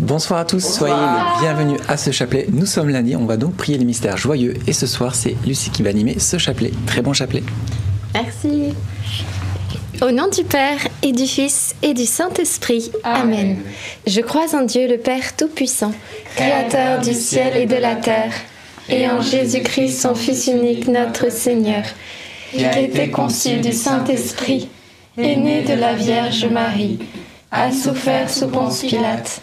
Bonsoir à tous, soyez les bienvenus à ce chapelet. Nous sommes lundi, on va donc prier les mystères joyeux et ce soir c'est Lucie qui va animer ce chapelet. Très bon chapelet. Merci. Au nom du Père et du Fils et du Saint-Esprit. Amen. Je crois en Dieu le Père Tout-Puissant, Créateur du ciel et de la terre, et en Jésus-Christ, son Fils unique, notre Seigneur, qui a été conçu du Saint-Esprit, est né de la Vierge Marie, a souffert sous Ponce Pilate,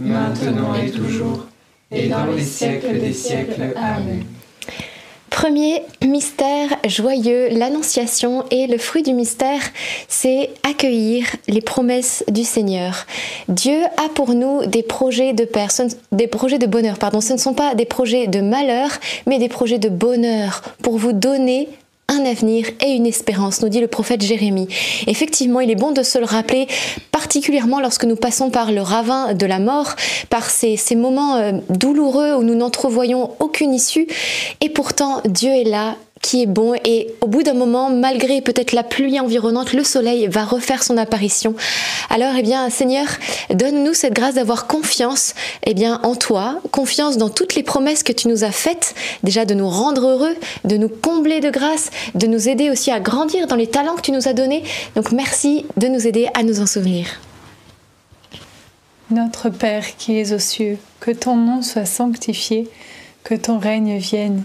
maintenant et toujours, et dans les siècles des siècles. Amen. Premier mystère joyeux, l'Annonciation et le fruit du mystère, c'est accueillir les promesses du Seigneur. Dieu a pour nous des projets de personnes, des projets de bonheur, pardon, ce ne sont pas des projets de malheur, mais des projets de bonheur pour vous donner un avenir et une espérance, nous dit le prophète Jérémie. Effectivement, il est bon de se le rappeler, particulièrement lorsque nous passons par le ravin de la mort, par ces, moments euh, douloureux où nous n'entrevoyons aucune issue. Et pourtant, Dieu est là qui est bon et au bout d'un moment, malgré peut-être la pluie environnante, le soleil va refaire son apparition. Alors, eh bien, Seigneur, donne-nous cette grâce d'avoir confiance, eh bien, en toi, confiance dans toutes les promesses que tu nous as faites, déjà de nous rendre heureux, de nous combler de grâce, de nous aider aussi à grandir dans les talents que tu nous as donnés. Donc, merci de nous aider à nous en souvenir. Notre Père qui es aux cieux, que ton nom soit sanctifié, que ton règne vienne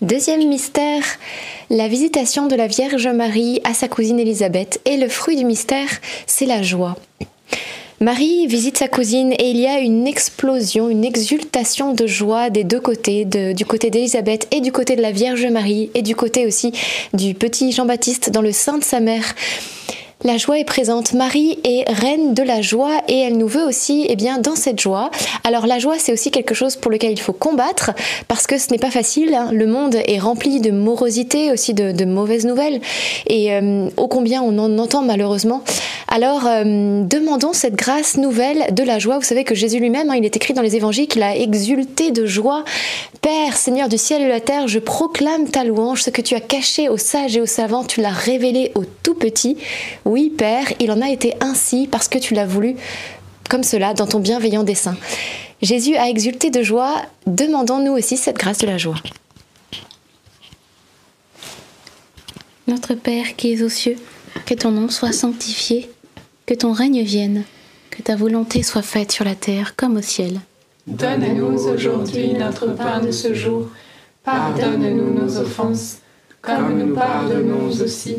Deuxième mystère, la visitation de la Vierge Marie à sa cousine Élisabeth. Et le fruit du mystère, c'est la joie. Marie visite sa cousine et il y a une explosion, une exultation de joie des deux côtés, du côté d'Élisabeth et du côté de la Vierge Marie et du côté aussi du petit Jean-Baptiste dans le sein de sa mère. La joie est présente. Marie est reine de la joie et elle nous veut aussi, eh bien, dans cette joie. Alors la joie, c'est aussi quelque chose pour lequel il faut combattre parce que ce n'est pas facile. hein. Le monde est rempli de morosité, aussi de, mauvaises nouvelles et euh, ô combien on en entend malheureusement. Alors euh, demandons cette grâce nouvelle de la joie. Vous savez que Jésus lui-même, hein, il est écrit dans les évangiles qu'il a exulté de joie. Père, Seigneur du ciel et de la terre, je proclame ta louange. Ce que tu as caché aux sages et aux savants, tu l'as révélé aux tout petits. Père, il en a été ainsi parce que tu l'as voulu comme cela dans ton bienveillant dessein. Jésus a exulté de joie, demandons-nous aussi cette grâce de la joie. Notre Père qui es aux cieux, que ton nom soit sanctifié, que ton règne vienne, que ta volonté soit faite sur la terre comme au ciel. Donne-nous aujourd'hui notre pain de ce jour. Pardonne-nous nos offenses, comme nous pardonnons aussi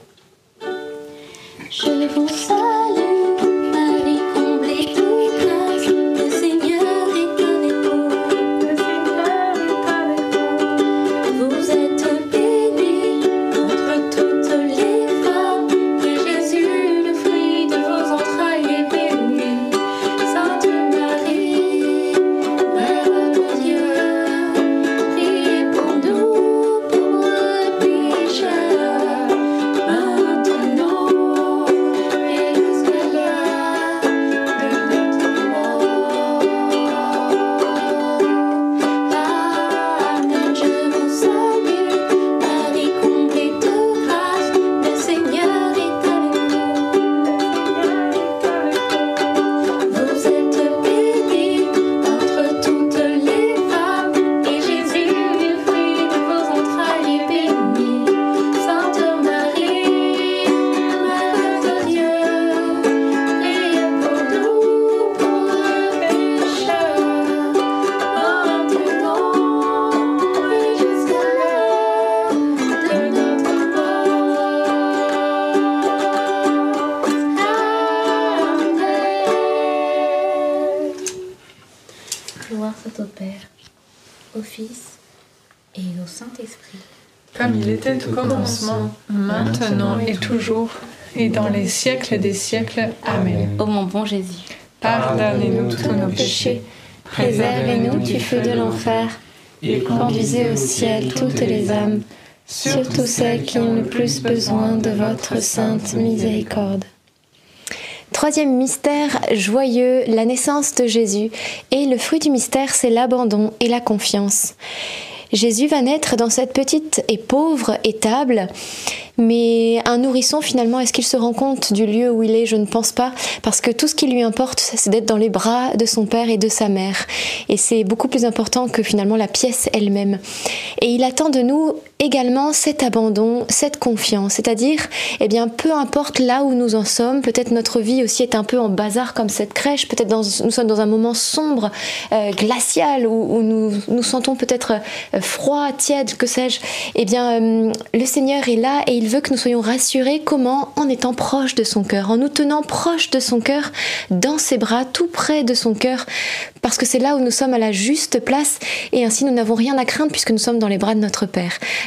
Je vous salue, commencement, maintenant et toujours, et dans les siècles des siècles. Amen. Ô mon bon Jésus, Pardonnez-nous tous nos péchés, préservez-nous du feu de l'enfer, et conduisez au ciel toutes les âmes, surtout celles qui ont le plus besoin de votre sainte miséricorde. Troisième mystère joyeux, la naissance de Jésus. Et le fruit du mystère, c'est l'abandon et la confiance. Jésus va naître dans cette petite et pauvre étable, mais un nourrisson finalement, est-ce qu'il se rend compte du lieu où il est? Je ne pense pas, parce que tout ce qui lui importe, c'est d'être dans les bras de son père et de sa mère. Et c'est beaucoup plus important que finalement la pièce elle-même. Et il attend de nous également cet abandon, cette confiance, c'est-à-dire, eh bien, peu importe là où nous en sommes, peut-être notre vie aussi est un peu en bazar comme cette crèche, peut-être nous sommes dans un moment sombre, euh, glacial, où, où nous nous sentons peut-être euh, froid, tiède, que sais-je. Eh bien, euh, le Seigneur est là et il veut que nous soyons rassurés. Comment En étant proche de son cœur, en nous tenant proche de son cœur, dans ses bras, tout près de son cœur, parce que c'est là où nous sommes à la juste place et ainsi nous n'avons rien à craindre puisque nous sommes dans les bras de notre Père.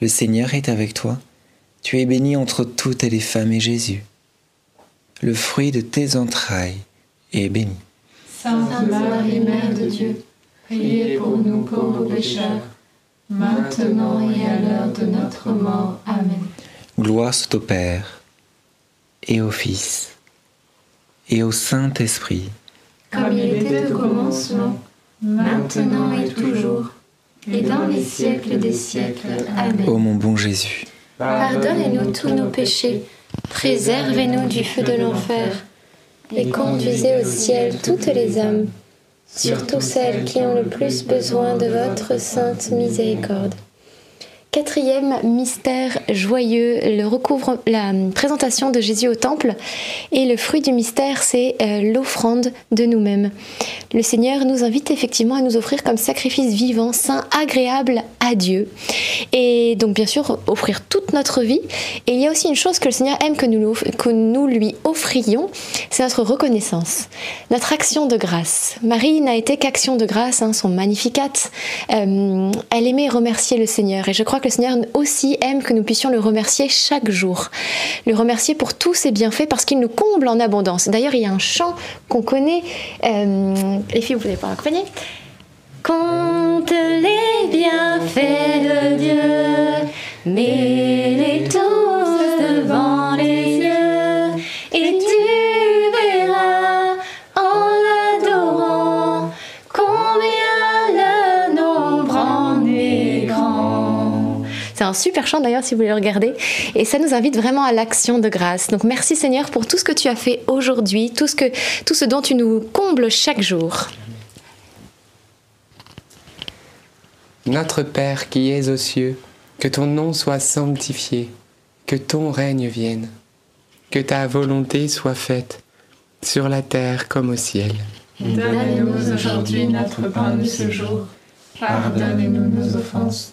le Seigneur est avec toi. Tu es bénie entre toutes les femmes et Jésus, le fruit de tes entrailles, est béni. Sainte Marie, Mère de Dieu, priez pour nous pauvres pécheurs, maintenant et à l'heure de notre mort. Amen. Gloire soit au Père, et au Fils, et au Saint-Esprit, Comme il était au commencement, maintenant et toujours, et dans les siècles des siècles. Amen. ô mon bon Jésus. Pardonnez-nous tous nos péchés, préservez-nous du feu de l'enfer, et conduisez au ciel toutes les âmes, surtout celles qui ont le plus besoin de votre sainte miséricorde. Quatrième mystère joyeux, le recouvre, la présentation de Jésus au temple. Et le fruit du mystère, c'est euh, l'offrande de nous-mêmes. Le Seigneur nous invite effectivement à nous offrir comme sacrifice vivant, saint, agréable à Dieu. Et donc, bien sûr, offrir toute notre vie. Et il y a aussi une chose que le Seigneur aime que nous, que nous lui offrions, c'est notre reconnaissance, notre action de grâce. Marie n'a été qu'action de grâce, hein, son magnificat. Euh, elle aimait remercier le Seigneur. Et je crois que le Seigneur aussi aime que nous puissions le remercier chaque jour. Le remercier pour tous ses bienfaits parce qu'il nous comble en abondance. D'ailleurs, il y a un chant qu'on connaît. euh, les filles, vous pouvez pas l'accompagner Compte les bienfaits de Dieu, mets-les super chant d'ailleurs si vous voulez le regarder et ça nous invite vraiment à l'action de grâce. Donc merci Seigneur pour tout ce que tu as fait aujourd'hui, tout ce que tout ce dont tu nous combles chaque jour. Notre Père qui es aux cieux, que ton nom soit sanctifié, que ton règne vienne, que ta volonté soit faite, sur la terre comme au ciel. Donne-nous aujourd'hui notre pain de ce jour. Pardonne-nous nos offenses,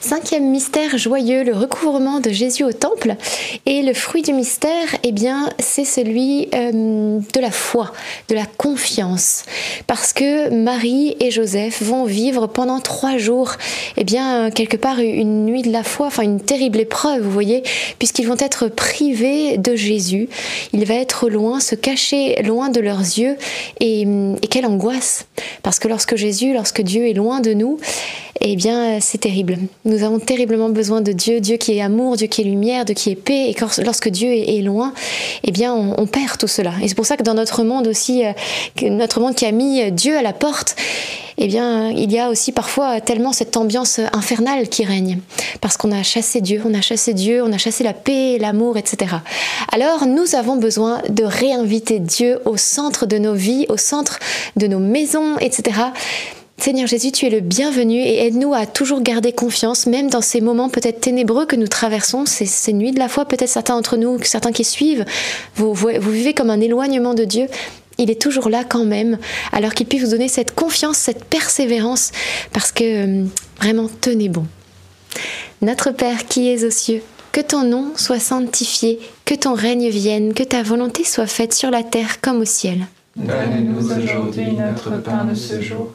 Cinquième mystère joyeux, le recouvrement de Jésus au temple. Et le fruit du mystère, eh bien, c'est celui euh, de la foi, de la confiance. Parce que Marie et Joseph vont vivre pendant trois jours, eh bien, quelque part, une nuit de la foi, enfin, une terrible épreuve, vous voyez, puisqu'ils vont être privés de Jésus. Il va être loin, se cacher loin de leurs yeux. Et, et quelle angoisse. Parce que lorsque Jésus, lorsque Dieu est loin de nous, eh bien, c'est terrible. Nous avons terriblement besoin de Dieu, Dieu qui est amour, Dieu qui est lumière, Dieu qui est paix. Et lorsque Dieu est, loin, eh bien, on, perd tout cela. Et c'est pour ça que dans notre monde aussi, euh, notre monde qui a mis Dieu à la porte, eh bien, il y a aussi parfois tellement cette ambiance infernale qui règne. Parce qu'on a chassé Dieu, on a chassé Dieu, on a chassé la paix, l'amour, etc. Alors, nous avons besoin de réinviter Dieu au centre de nos vies, au centre de nos maisons, etc. Seigneur Jésus, tu es le bienvenu et aide-nous à toujours garder confiance, même dans ces moments peut-être ténébreux que nous traversons, ces, ces nuits de la foi, peut-être certains d'entre nous, certains qui suivent, vous, vivez comme un éloignement de Dieu. Il est toujours là quand même, alors qu'il puisse vous donner cette confiance, cette persévérance, parce que euh, vraiment, tenez bon. Notre Père qui es aux cieux, que ton nom soit sanctifié, que ton règne vienne, que ta volonté soit faite sur la terre comme au ciel. Donne-nous aujourd'hui notre pain de ce jour.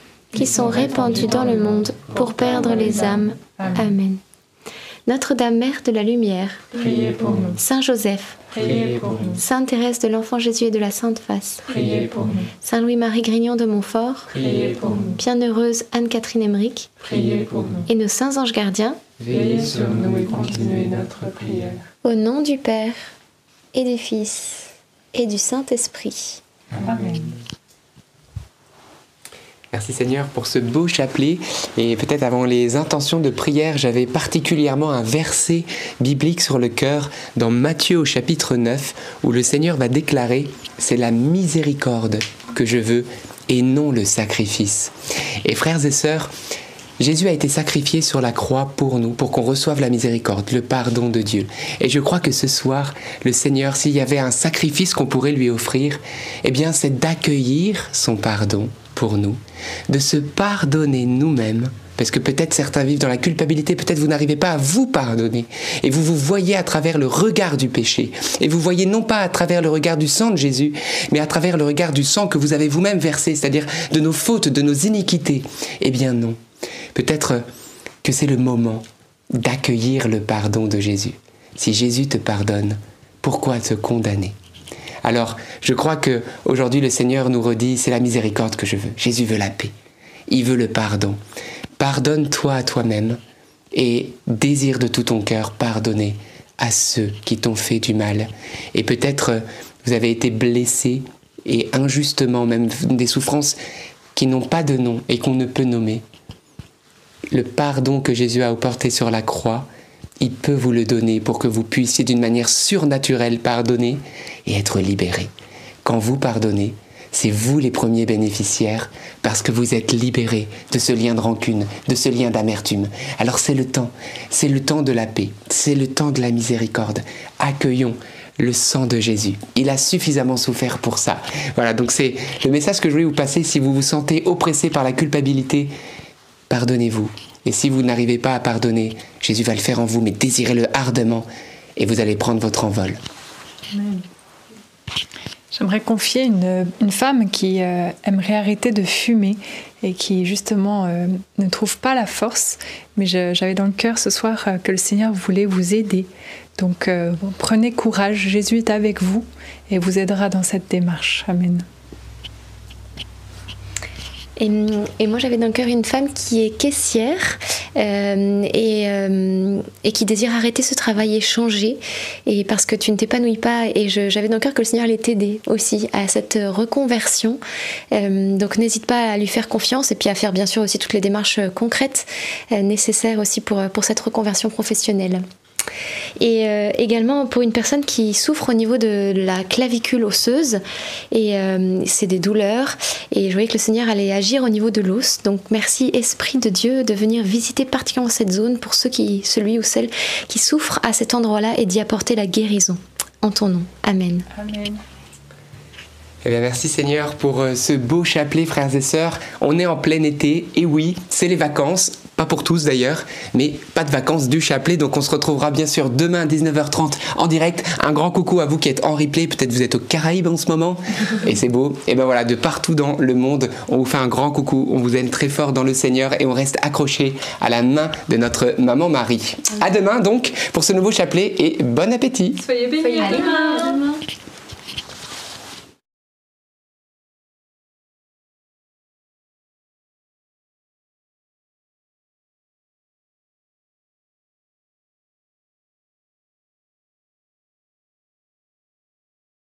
qui sont répandus dans le monde pour perdre les âmes. Amen. Notre-Dame Mère de la Lumière, Priez pour nous, Saint Joseph, priez pour nous, Sainte Thérèse de l'Enfant Jésus et de la Sainte Face, priez pour nous, Saint Louis-Marie Grignon de Montfort, priez pour nous, Bienheureuse Anne-Catherine Emmerich priez pour nous. et nos saints anges gardiens, Veillez sur nous et continuez notre prière. au nom du Père et du Fils et du Saint-Esprit. Amen. Merci Seigneur pour ce beau chapelet. Et peut-être avant les intentions de prière, j'avais particulièrement un verset biblique sur le cœur dans Matthieu au chapitre 9, où le Seigneur va déclarer, c'est la miséricorde que je veux et non le sacrifice. Et frères et sœurs, Jésus a été sacrifié sur la croix pour nous, pour qu'on reçoive la miséricorde, le pardon de Dieu. Et je crois que ce soir, le Seigneur, s'il y avait un sacrifice qu'on pourrait lui offrir, eh bien c'est d'accueillir son pardon pour nous, de se pardonner nous-mêmes, parce que peut-être certains vivent dans la culpabilité, peut-être vous n'arrivez pas à vous pardonner, et vous vous voyez à travers le regard du péché, et vous voyez non pas à travers le regard du sang de Jésus, mais à travers le regard du sang que vous avez vous-même versé, c'est-à-dire de nos fautes, de nos iniquités. Eh bien non. Peut-être que c'est le moment d'accueillir le pardon de Jésus. Si Jésus te pardonne, pourquoi te condamner? Alors, je crois que aujourd'hui le Seigneur nous redit c'est la miséricorde que je veux. Jésus veut la paix. Il veut le pardon. Pardonne-toi à toi-même et désire de tout ton cœur pardonner à ceux qui t'ont fait du mal. Et peut-être vous avez été blessé et injustement, même des souffrances qui n'ont pas de nom et qu'on ne peut nommer le pardon que Jésus a apporté sur la croix, il peut vous le donner pour que vous puissiez d'une manière surnaturelle pardonner et être libéré. Quand vous pardonnez, c'est vous les premiers bénéficiaires parce que vous êtes libérés de ce lien de rancune, de ce lien d'amertume. Alors c'est le temps, c'est le temps de la paix, c'est le temps de la miséricorde. Accueillons le sang de Jésus. Il a suffisamment souffert pour ça. Voilà, donc c'est le message que je voulais vous passer si vous vous sentez oppressé par la culpabilité, pardonnez-vous. Et si vous n'arrivez pas à pardonner, Jésus va le faire en vous, mais désirez-le ardemment et vous allez prendre votre envol. J'aimerais confier une, femme qui euh, aimerait arrêter de fumer et qui justement euh, ne trouve pas la force. Mais j'avais dans le cœur ce soir euh, que le Seigneur voulait vous aider. Donc prenez courage, Jésus est avec vous et vous aidera dans cette démarche. Amen. Et, moi, j'avais dans le cœur une femme qui est caissière euh, et, euh, et qui désire arrêter ce travail et changer. Et parce que tu ne t'épanouis pas. Et j'avais dans le cœur que le Seigneur allait t'aider aussi à cette reconversion. Euh, donc n'hésite pas à lui faire confiance et puis à faire bien sûr aussi toutes les démarches concrètes nécessaires aussi pour, pour cette reconversion professionnelle. Et euh, également pour une personne qui souffre au niveau de la clavicule osseuse, et euh, c'est des douleurs, et je voyais que le Seigneur allait agir au niveau de l'os. Donc merci Esprit de Dieu de venir visiter particulièrement cette zone pour ceux qui, celui ou celle qui souffrent à cet endroit-là et d'y apporter la guérison. En ton nom. Amen. Amen. Eh bien, merci Seigneur pour euh, ce beau chapelet, frères et sœurs. On est en plein été, et oui, c'est les vacances. Pas pour tous d'ailleurs, mais pas de vacances du chapelet. Donc on se retrouvera bien sûr demain à 19h30 en direct. Un grand coucou à vous qui êtes en replay. Peut-être vous êtes aux Caraïbes en ce moment. Et c'est beau. Et ben voilà, de partout dans le monde, on vous fait un grand coucou. On vous aime très fort dans le Seigneur et on reste accroché à la main de notre maman Marie. À demain donc pour ce nouveau chapelet et bon appétit. Soyez bénis. Soyez bénis.